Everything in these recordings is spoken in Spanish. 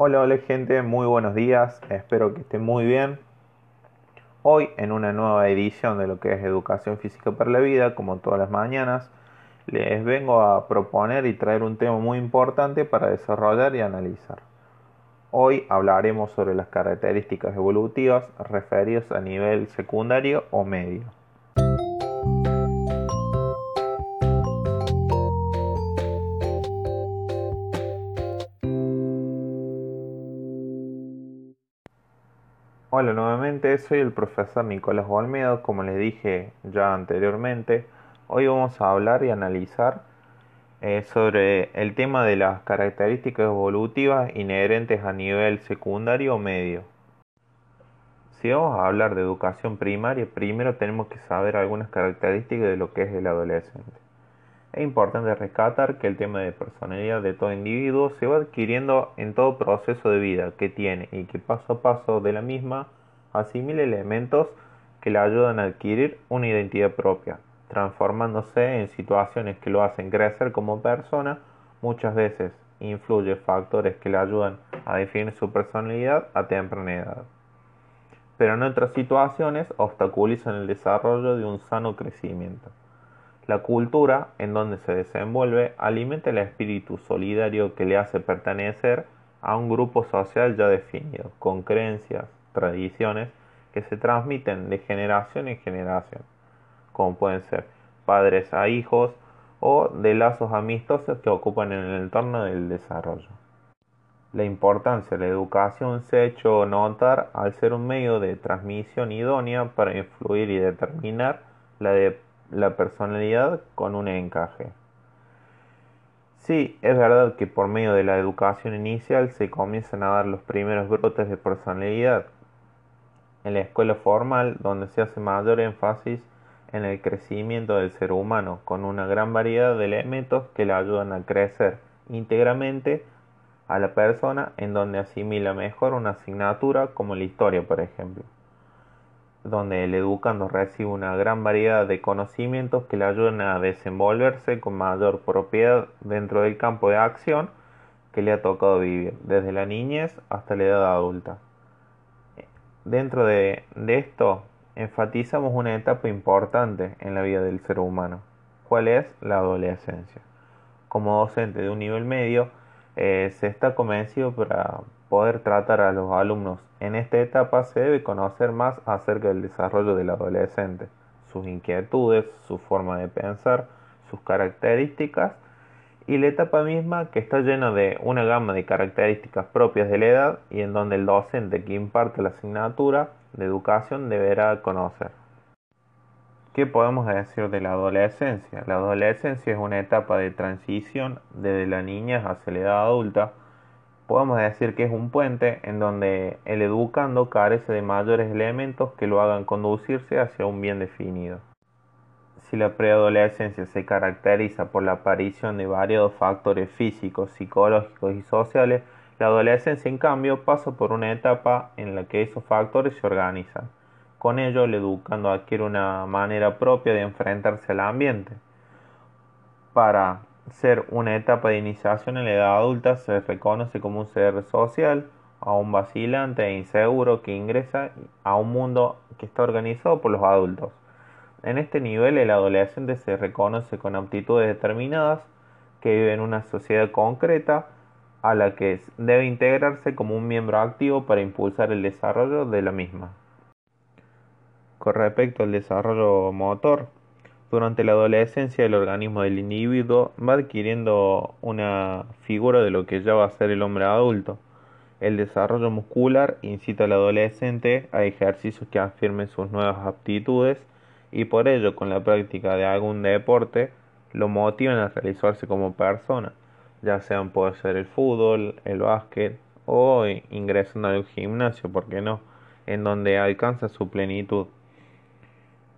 Hola, hola gente, muy buenos días, espero que estén muy bien. Hoy en una nueva edición de lo que es Educación Física para la Vida, como todas las mañanas, les vengo a proponer y traer un tema muy importante para desarrollar y analizar. Hoy hablaremos sobre las características evolutivas referidas a nivel secundario o medio. Soy el profesor Nicolás Olmedo, como les dije ya anteriormente. Hoy vamos a hablar y analizar eh, sobre el tema de las características evolutivas inherentes a nivel secundario o medio. Si vamos a hablar de educación primaria, primero tenemos que saber algunas características de lo que es el adolescente. Es importante rescatar que el tema de personalidad de todo individuo se va adquiriendo en todo proceso de vida que tiene y que paso a paso de la misma asimila elementos que le ayudan a adquirir una identidad propia, transformándose en situaciones que lo hacen crecer como persona, muchas veces influye factores que le ayudan a definir su personalidad a temprana edad. Pero en otras situaciones obstaculizan el desarrollo de un sano crecimiento. La cultura en donde se desenvuelve alimenta el espíritu solidario que le hace pertenecer a un grupo social ya definido, con creencias, tradiciones que se transmiten de generación en generación, como pueden ser padres a hijos o de lazos amistosos que ocupan en el entorno del desarrollo. La importancia de la educación se ha hecho notar al ser un medio de transmisión idónea para influir y determinar la la personalidad con un encaje. Sí, es verdad que por medio de la educación inicial se comienzan a dar los primeros brotes de personalidad. En la escuela formal, donde se hace mayor énfasis en el crecimiento del ser humano, con una gran variedad de elementos que le ayudan a crecer íntegramente a la persona, en donde asimila mejor una asignatura como la historia, por ejemplo donde el educando recibe una gran variedad de conocimientos que le ayudan a desenvolverse con mayor propiedad dentro del campo de acción que le ha tocado vivir, desde la niñez hasta la edad adulta. Dentro de, esto, enfatizamos una etapa importante en la vida del ser humano, cuál es la adolescencia. Como docente de un nivel medio, eh, se está convencido para poder tratar a los alumnos. En esta etapa se debe conocer más acerca del desarrollo del adolescente, sus inquietudes, su forma de pensar, sus características y la etapa misma que está llena de una gama de características propias de la edad y en donde el docente que imparte la asignatura de educación deberá conocer. ¿Qué podemos decir de la adolescencia? La adolescencia es una etapa de transición desde la niñez hacia la edad adulta podemos decir que es un puente en donde el educando carece de mayores elementos que lo hagan conducirse hacia un bien definido. Si la preadolescencia se caracteriza por la aparición de variados factores físicos, psicológicos y sociales, la adolescencia en cambio pasa por una etapa en la que esos factores se organizan. Con ello, el educando adquiere una manera propia de enfrentarse al ambiente. Para ser una etapa de iniciación en la edad adulta se reconoce como un ser social, aún vacilante e inseguro que ingresa a un mundo que está organizado por los adultos. En este nivel el adolescente se reconoce con aptitudes determinadas que vive en una sociedad concreta a la que debe integrarse como un miembro activo para impulsar el desarrollo de la misma. Con respecto al desarrollo motor, durante la adolescencia el organismo del individuo va adquiriendo una figura de lo que ya va a ser el hombre adulto. El desarrollo muscular incita al adolescente a ejercicios que afirmen sus nuevas aptitudes y por ello con la práctica de algún deporte lo motivan a realizarse como persona, ya sean puede ser el fútbol, el básquet o ingresando al gimnasio, ¿por qué no? En donde alcanza su plenitud.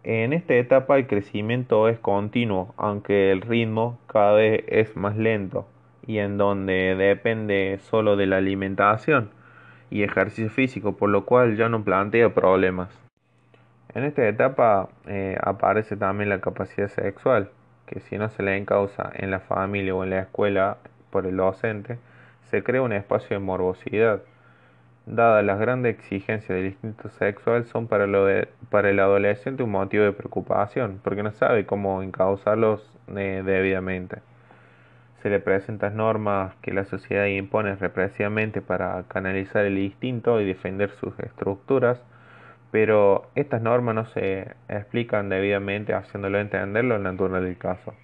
En esta etapa el crecimiento es continuo, aunque el ritmo cada vez es más lento y en donde depende solo de la alimentación y ejercicio físico, por lo cual ya no plantea problemas. En esta etapa eh, aparece también la capacidad sexual, que si no se le encausa en la familia o en la escuela por el docente, se crea un espacio de morbosidad. Dadas las grandes exigencias del instinto sexual, son para, el adolescente un motivo de preocupación, porque no sabe cómo encauzarlos eh, debidamente. Se le presentan normas que la sociedad impone represivamente para canalizar el instinto y defender sus estructuras, pero estas normas no se explican debidamente haciéndolo entender lo natural del caso.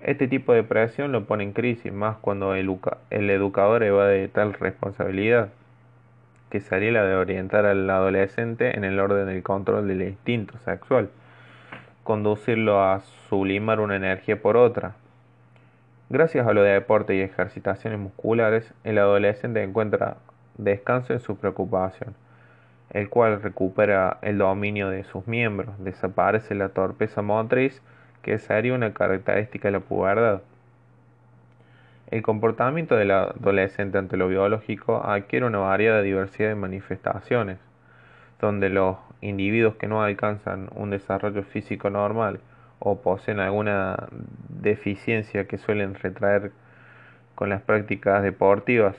Este tipo de presión lo pone en crisis, más cuando el, educador evade tal responsabilidad, que sería la de orientar al adolescente en el orden del control del instinto sexual, conducirlo a sublimar una energía por otra. Gracias a lo de deporte y ejercitaciones musculares, el adolescente encuentra descanso en su preocupación el cual recupera el dominio de sus miembros, desaparece la torpeza motriz, que sería una característica de la pubertad. El comportamiento del adolescente ante lo biológico adquiere una variada diversidad de manifestaciones, donde los individuos que no alcanzan un desarrollo físico normal o poseen alguna deficiencia que suelen retraer con las prácticas deportivas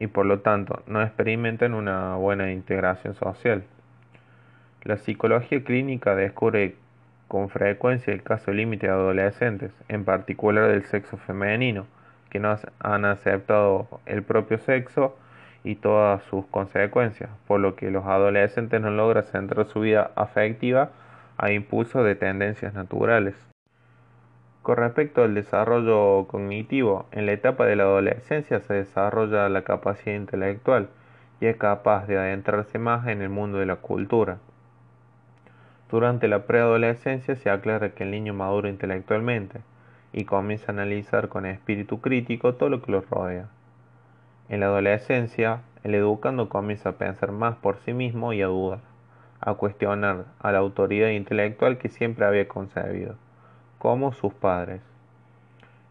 y por lo tanto no experimentan una buena integración social. La psicología clínica descubre con frecuencia el caso límite de adolescentes, en particular del sexo femenino, que no han aceptado el propio sexo y todas sus consecuencias, por lo que los adolescentes no logran centrar su vida afectiva a impulsos de tendencias naturales. Con respecto al desarrollo cognitivo, en la etapa de la adolescencia se desarrolla la capacidad intelectual y es capaz de adentrarse más en el mundo de la cultura. Durante la preadolescencia se aclara que el niño madura intelectualmente y comienza a analizar con espíritu crítico todo lo que lo rodea. En la adolescencia, el educando comienza a pensar más por sí mismo y a dudar, a cuestionar a la autoridad intelectual que siempre había concebido como sus padres.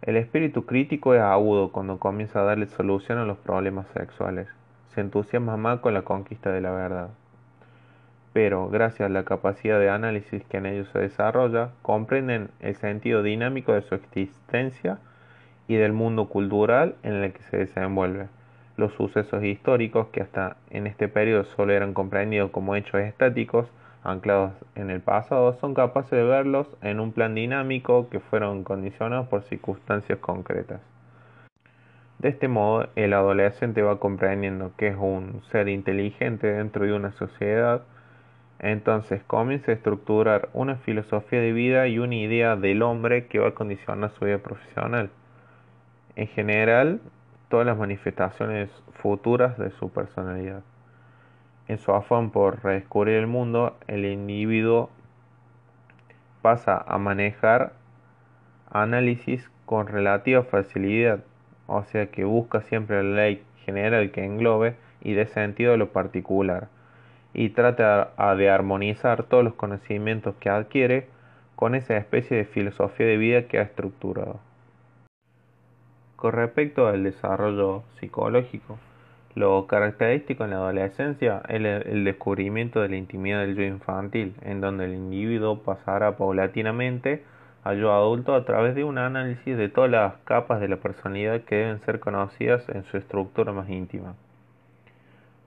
El espíritu crítico es agudo cuando comienza a darle solución a los problemas sexuales. Se entusiasma más con la conquista de la verdad. Pero, gracias a la capacidad de análisis que en ellos se desarrolla, comprenden el sentido dinámico de su existencia y del mundo cultural en el que se desenvuelve. Los sucesos históricos, que hasta en este periodo solo eran comprendidos como hechos estáticos, anclados en el pasado son capaces de verlos en un plan dinámico que fueron condicionados por circunstancias concretas. De este modo, el adolescente va comprendiendo que es un ser inteligente dentro de una sociedad, entonces comienza a estructurar una filosofía de vida y una idea del hombre que va a condicionar su vida profesional. En general, todas las manifestaciones futuras de su personalidad. En su afán por redescubrir el mundo, el individuo pasa a manejar análisis con relativa facilidad, o sea que busca siempre la ley general que englobe y dé sentido a lo particular, y trata de armonizar todos los conocimientos que adquiere con esa especie de filosofía de vida que ha estructurado. Con respecto al desarrollo psicológico, lo característico en la adolescencia es el descubrimiento de la intimidad del yo infantil, en donde el individuo pasará paulatinamente al yo adulto a través de un análisis de todas las capas de la personalidad que deben ser conocidas en su estructura más íntima.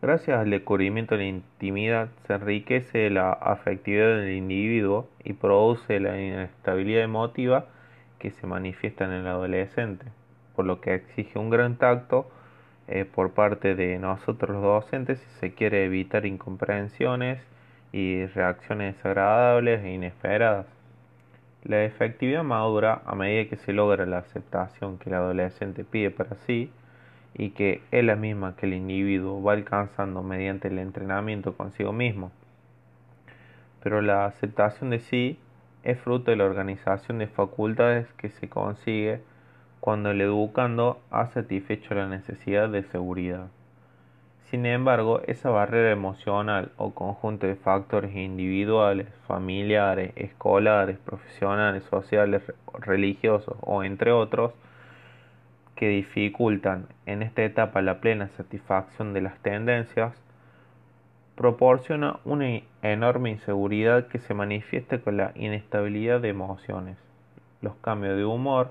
Gracias al descubrimiento de la intimidad se enriquece la afectividad del individuo y produce la inestabilidad emotiva que se manifiesta en el adolescente, por lo que exige un gran tacto eh, por parte de nosotros los docentes si se quiere evitar incomprensiones y reacciones desagradables e inesperadas. La efectividad madura a medida que se logra la aceptación que el adolescente pide para sí y que es la misma que el individuo va alcanzando mediante el entrenamiento consigo mismo. Pero la aceptación de sí es fruto de la organización de facultades que se consigue cuando el educando ha satisfecho la necesidad de seguridad. Sin embargo, esa barrera emocional o conjunto de factores individuales, familiares, escolares, profesionales, sociales, religiosos o entre otros, que dificultan en esta etapa la plena satisfacción de las tendencias, proporciona una enorme inseguridad que se manifiesta con la inestabilidad de emociones, los cambios de humor,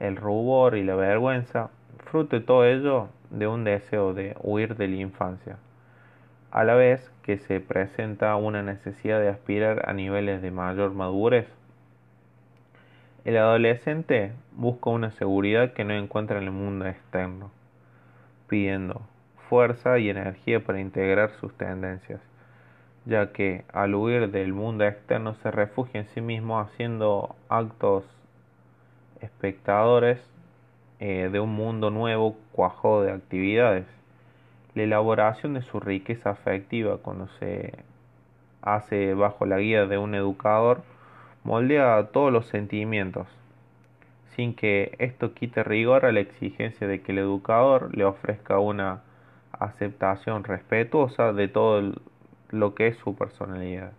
el rubor y la vergüenza, fruto de todo ello, de un deseo de huir de la infancia, a la vez que se presenta una necesidad de aspirar a niveles de mayor madurez. El adolescente busca una seguridad que no encuentra en el mundo externo, pidiendo fuerza y energía para integrar sus tendencias, ya que al huir del mundo externo se refugia en sí mismo haciendo actos espectadores eh, de un mundo nuevo cuajo de actividades. La elaboración de su riqueza afectiva cuando se hace bajo la guía de un educador moldea todos los sentimientos, sin que esto quite rigor a la exigencia de que el educador le ofrezca una aceptación respetuosa de todo lo que es su personalidad.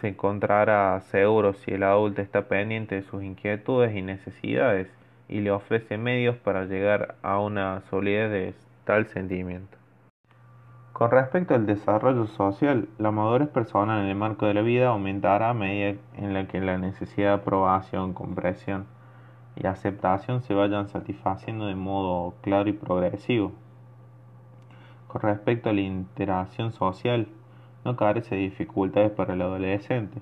Se encontrará seguro si el adulto está pendiente de sus inquietudes y necesidades y le ofrece medios para llegar a una solidez de tal sentimiento. Con respecto al desarrollo social, la madurez personal en el marco de la vida aumentará a medida en la que la necesidad de aprobación, comprensión y aceptación se vayan satisfaciendo de modo claro y progresivo. Con respecto a la interacción social, no carece de dificultades para el adolescente.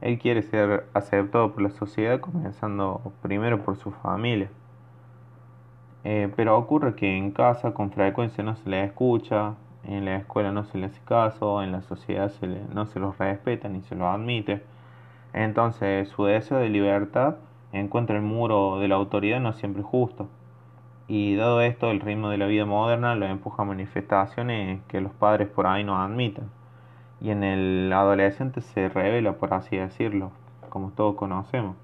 Él quiere ser aceptado por la sociedad, comenzando primero por su familia. Eh, pero ocurre que en casa con frecuencia no se le escucha, en la escuela no se le hace caso, en la sociedad no se los respeta ni se los admite. Entonces su deseo de libertad encuentra el muro de la autoridad no siempre justo. Y dado esto, el ritmo de la vida moderna lo empuja a manifestaciones que los padres por ahí no admiten y en el adolescente se revela, por así decirlo, como todos conocemos,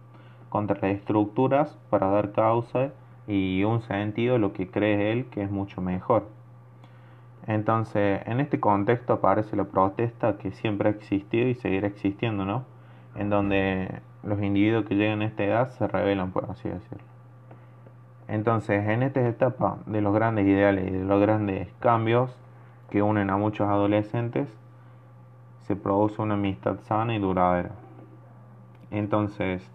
contra las estructuras para dar causa y un sentido a lo que cree él que es mucho mejor. Entonces, en este contexto aparece la protesta que siempre ha existido y seguirá existiendo, ¿no? En donde los individuos que llegan a esta edad se revelan, por así decirlo. Entonces, en esta etapa de los grandes ideales y de los grandes cambios que unen a muchos adolescentes, se produce una amistad sana y duradera. Entonces,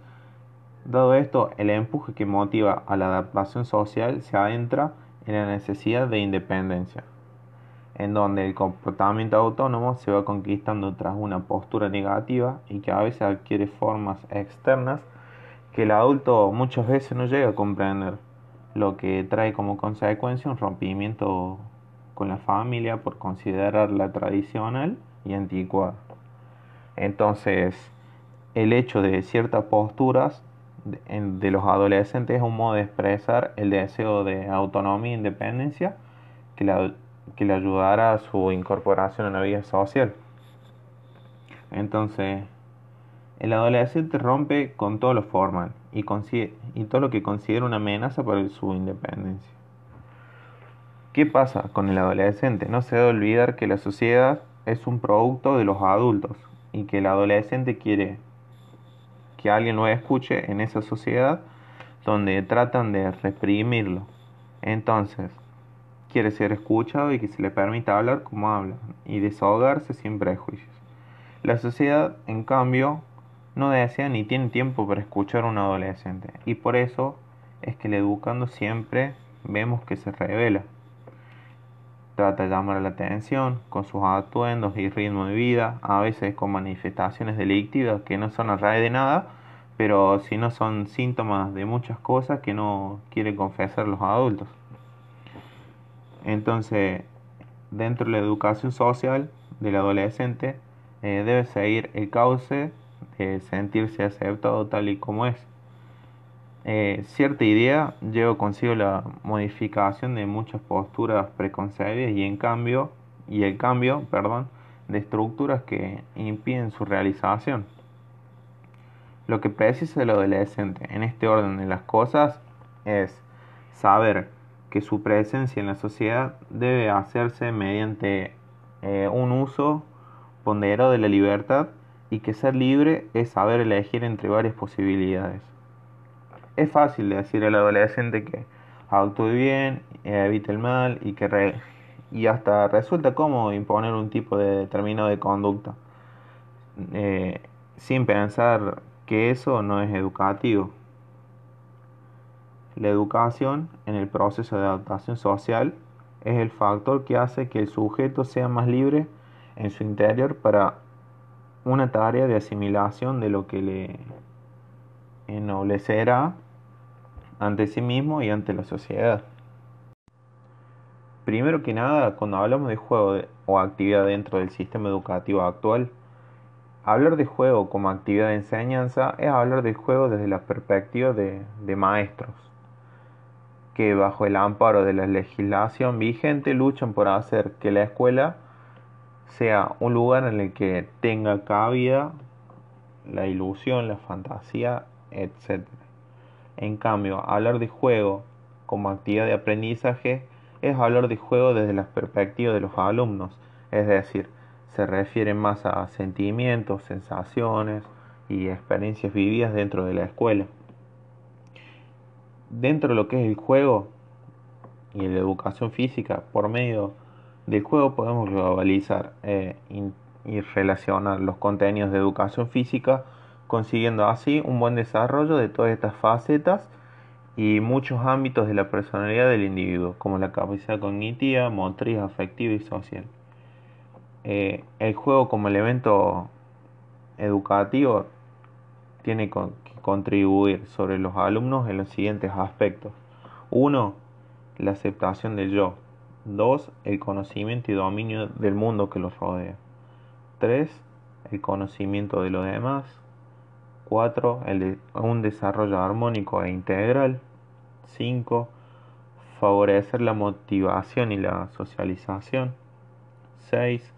dado esto, el empuje que motiva a la adaptación social se adentra en la necesidad de independencia, en donde el comportamiento autónomo se va conquistando tras una postura negativa y que a veces adquiere formas externas que el adulto muchas veces no llega a comprender, lo que trae como consecuencia un rompimiento con la familia por considerarla tradicional y anticuada. Entonces, el hecho de ciertas posturas de, los adolescentes es un modo de expresar el deseo de autonomía e independencia que le, que le ayudará a su incorporación en la vida social. Entonces, el adolescente rompe con todo lo formal y, y todo lo que considera una amenaza para su independencia. ¿Qué pasa con el adolescente? No se debe olvidar que la sociedad es un producto de los adultos y que el adolescente quiere que alguien lo escuche en esa sociedad donde tratan de reprimirlo. Entonces, quiere ser escuchado y que se le permita hablar como habla y desahogarse sin prejuicios. La sociedad, en cambio, no desea ni tiene tiempo para escuchar a un adolescente y por eso es que el educando siempre vemos que se revela Trata de llamar la atención con sus atuendos y ritmo de vida, a veces con manifestaciones delictivas que no son a raíz de nada, pero si no son síntomas de muchas cosas que no quieren confesar los adultos. Entonces, dentro de la educación social del adolescente, eh, debe seguir el cauce de sentirse aceptado tal y como es. Eh, cierta idea lleva consigo la modificación de muchas posturas preconcebidas y en cambio y el cambio, perdón, de estructuras que impiden su realización. Lo que precisa el adolescente en este orden de las cosas es saber que su presencia en la sociedad debe hacerse mediante eh, un uso ponderado de la libertad y que ser libre es saber elegir entre varias posibilidades. Es fácil decir al adolescente que actúe bien, evite el mal y que y hasta resulta cómodo imponer un tipo de determinado de conducta eh, sin pensar que eso no es educativo. La educación en el proceso de adaptación social es el factor que hace que el sujeto sea más libre en su interior para una tarea de asimilación de lo que le ennoblecerá ante sí mismo y ante la sociedad. Primero que nada, cuando hablamos de juego o actividad dentro del sistema educativo actual, hablar de juego como actividad de enseñanza es hablar del juego desde la perspectiva de, de maestros, que bajo el amparo de la legislación vigente luchan por hacer que la escuela sea un lugar en el que tenga cabida la ilusión, la fantasía, etc. En cambio, hablar de juego como actividad de aprendizaje es hablar de juego desde la perspectiva de los alumnos, es decir, se refiere más a sentimientos, sensaciones y experiencias vividas dentro de la escuela. Dentro de lo que es el juego y la educación física, por medio del juego podemos globalizar eh, y relacionar los contenidos de educación física, consiguiendo así un buen desarrollo de todas estas facetas y muchos ámbitos de la personalidad del individuo, como la capacidad cognitiva, motriz, afectiva y social. Eh, el juego como elemento educativo tiene que contribuir sobre los alumnos en los siguientes aspectos. Uno, la aceptación del yo. Dos, el conocimiento y dominio del mundo que los rodea. Tres, el conocimiento de los demás. 4. un desarrollo armónico e integral. 5. Favorecer la motivación y la socialización. 6.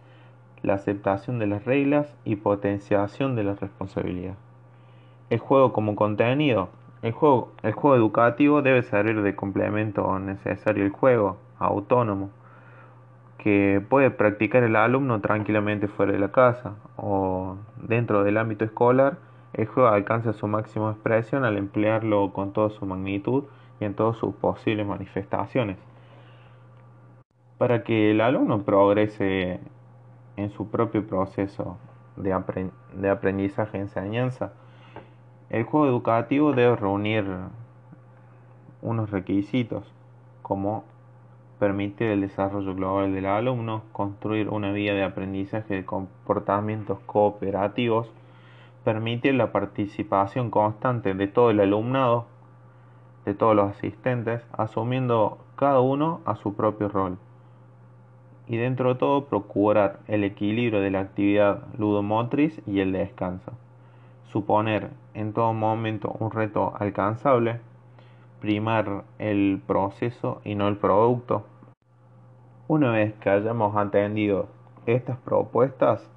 La aceptación de las reglas y potenciación de la responsabilidad. El juego como contenido. El juego, el juego educativo debe servir de complemento necesario al juego autónomo que puede practicar el alumno tranquilamente fuera de la casa o dentro del ámbito escolar el juego alcanza su máxima expresión al emplearlo con toda su magnitud y en todas sus posibles manifestaciones. Para que el alumno progrese en su propio proceso de, aprendizaje-enseñanza, el juego educativo debe reunir unos requisitos como permitir el desarrollo global del alumno, construir una vía de aprendizaje de comportamientos cooperativos, permite la participación constante de todo el alumnado, de todos los asistentes, asumiendo cada uno a su propio rol. Y dentro de todo procurar el equilibrio de la actividad ludomotriz y el descanso. Suponer en todo momento un reto alcanzable, primar el proceso y no el producto. Una vez que hayamos atendido estas propuestas,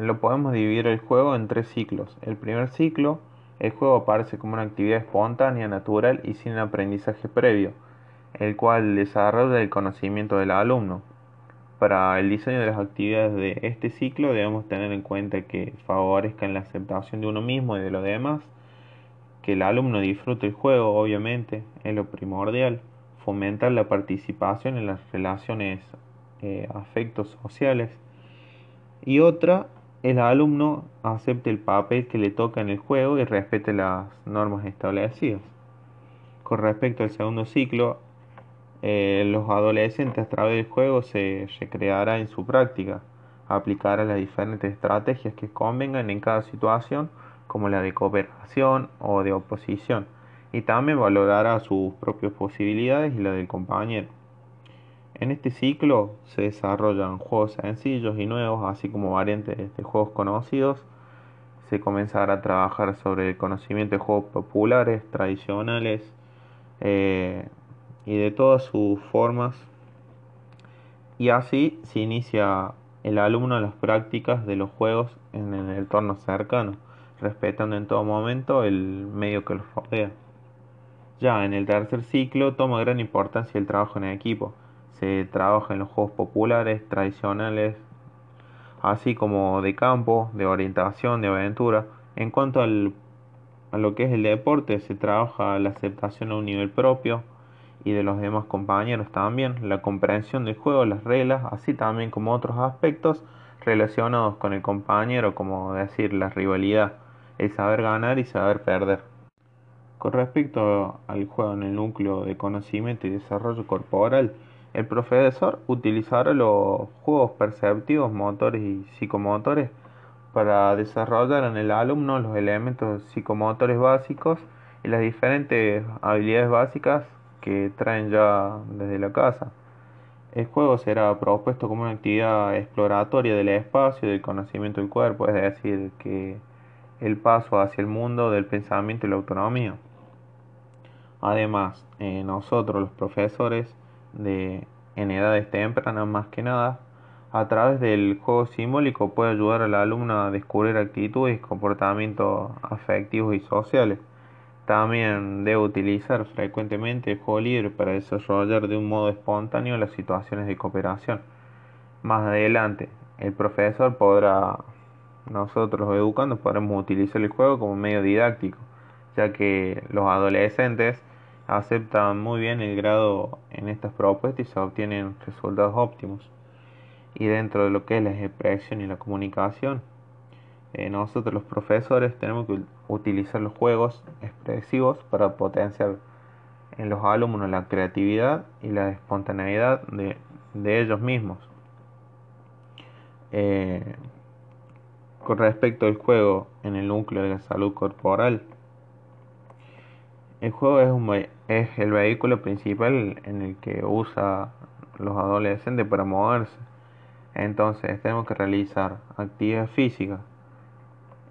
lo podemos dividir el juego en tres ciclos. El primer ciclo, el juego aparece como una actividad espontánea, natural y sin aprendizaje previo, el cual desarrolla el conocimiento del alumno. Para el diseño de las actividades de este ciclo debemos tener en cuenta que favorezcan la aceptación de uno mismo y de los demás, que el alumno disfrute el juego, obviamente, es lo primordial, fomentar la participación en las relaciones eh, afectos sociales, y otra, el alumno acepte el papel que le toca en el juego y respete las normas establecidas. Con respecto al segundo ciclo, eh, los adolescentes a través del juego se recreará en su práctica, aplicará las diferentes estrategias que convengan en cada situación, como la de cooperación o de oposición, y también valorará sus propias posibilidades y la del compañero. En este ciclo se desarrollan juegos sencillos y nuevos, así como variantes de juegos conocidos. Se comenzará a trabajar sobre el conocimiento de juegos populares, tradicionales eh, y de todas sus formas. Y así se inicia el alumno las prácticas de los juegos en el entorno cercano, respetando en todo momento el medio que los rodea. Ya en el tercer ciclo toma gran importancia el trabajo en equipo se trabaja en los juegos populares, tradicionales, así como de campo, de orientación, de aventura. En cuanto al, a lo que es el deporte, se trabaja la aceptación a un nivel propio y de los demás compañeros también, la comprensión del juego, las reglas, así también como otros aspectos relacionados con el compañero, como decir la rivalidad, el saber ganar y saber perder. Con respecto al juego en el núcleo de conocimiento y desarrollo corporal, El profesor utilizará los juegos perceptivos, motores y psicomotores para desarrollar en el alumno los elementos psicomotores básicos y las diferentes habilidades básicas que traen ya desde la casa. El juego será propuesto como una actividad exploratoria del espacio y del conocimiento del cuerpo, es decir, que el paso hacia el mundo del pensamiento y la autonomía. Además, eh, nosotros los profesores de, en edades tempranas más que nada, a través del juego simbólico puede ayudar al alumno a descubrir actitudes comportamientos afectivos y sociales. También debe utilizar frecuentemente el juego libre para desarrollar de un modo espontáneo las situaciones de cooperación. Más adelante, el profesor podrá, nosotros los educandos, podremos utilizar el juego como medio didáctico, ya que los adolescentes aceptan muy bien el grado en estas propuestas y se obtienen resultados óptimos. Y dentro de lo que es la expresión y la comunicación, eh, nosotros los profesores tenemos que utilizar los juegos expresivos para potenciar en los alumnos la creatividad y la espontaneidad de, ellos mismos. Eh, con respecto al juego en el núcleo de la salud corporal, el juego es, un, es el vehículo principal en el que usa los adolescentes para moverse. Entonces tenemos que realizar actividades físicas.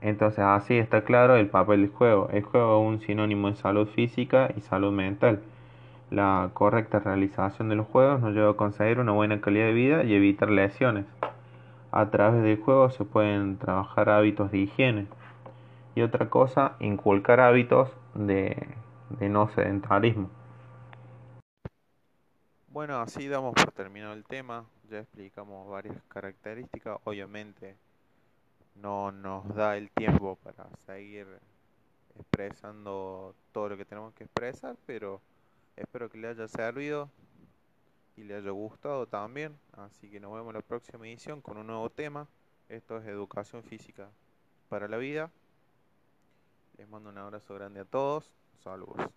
Entonces así está claro el papel del juego. El juego es un sinónimo de salud física y salud mental. La correcta realización de los juegos nos lleva a conseguir una buena calidad de vida y evitar lesiones. A través del juego se pueden trabajar hábitos de higiene. Y otra cosa, inculcar hábitos de de no sedentarismo. Bueno, así damos por terminado el tema. Ya explicamos varias características. Obviamente no nos da el tiempo para seguir expresando todo lo que tenemos que expresar, pero espero que le haya servido y le haya gustado también. Así que nos vemos en la próxima edición con un nuevo tema. Esto es educación física para la vida. Les mando un abrazo grande a todos. Saludos.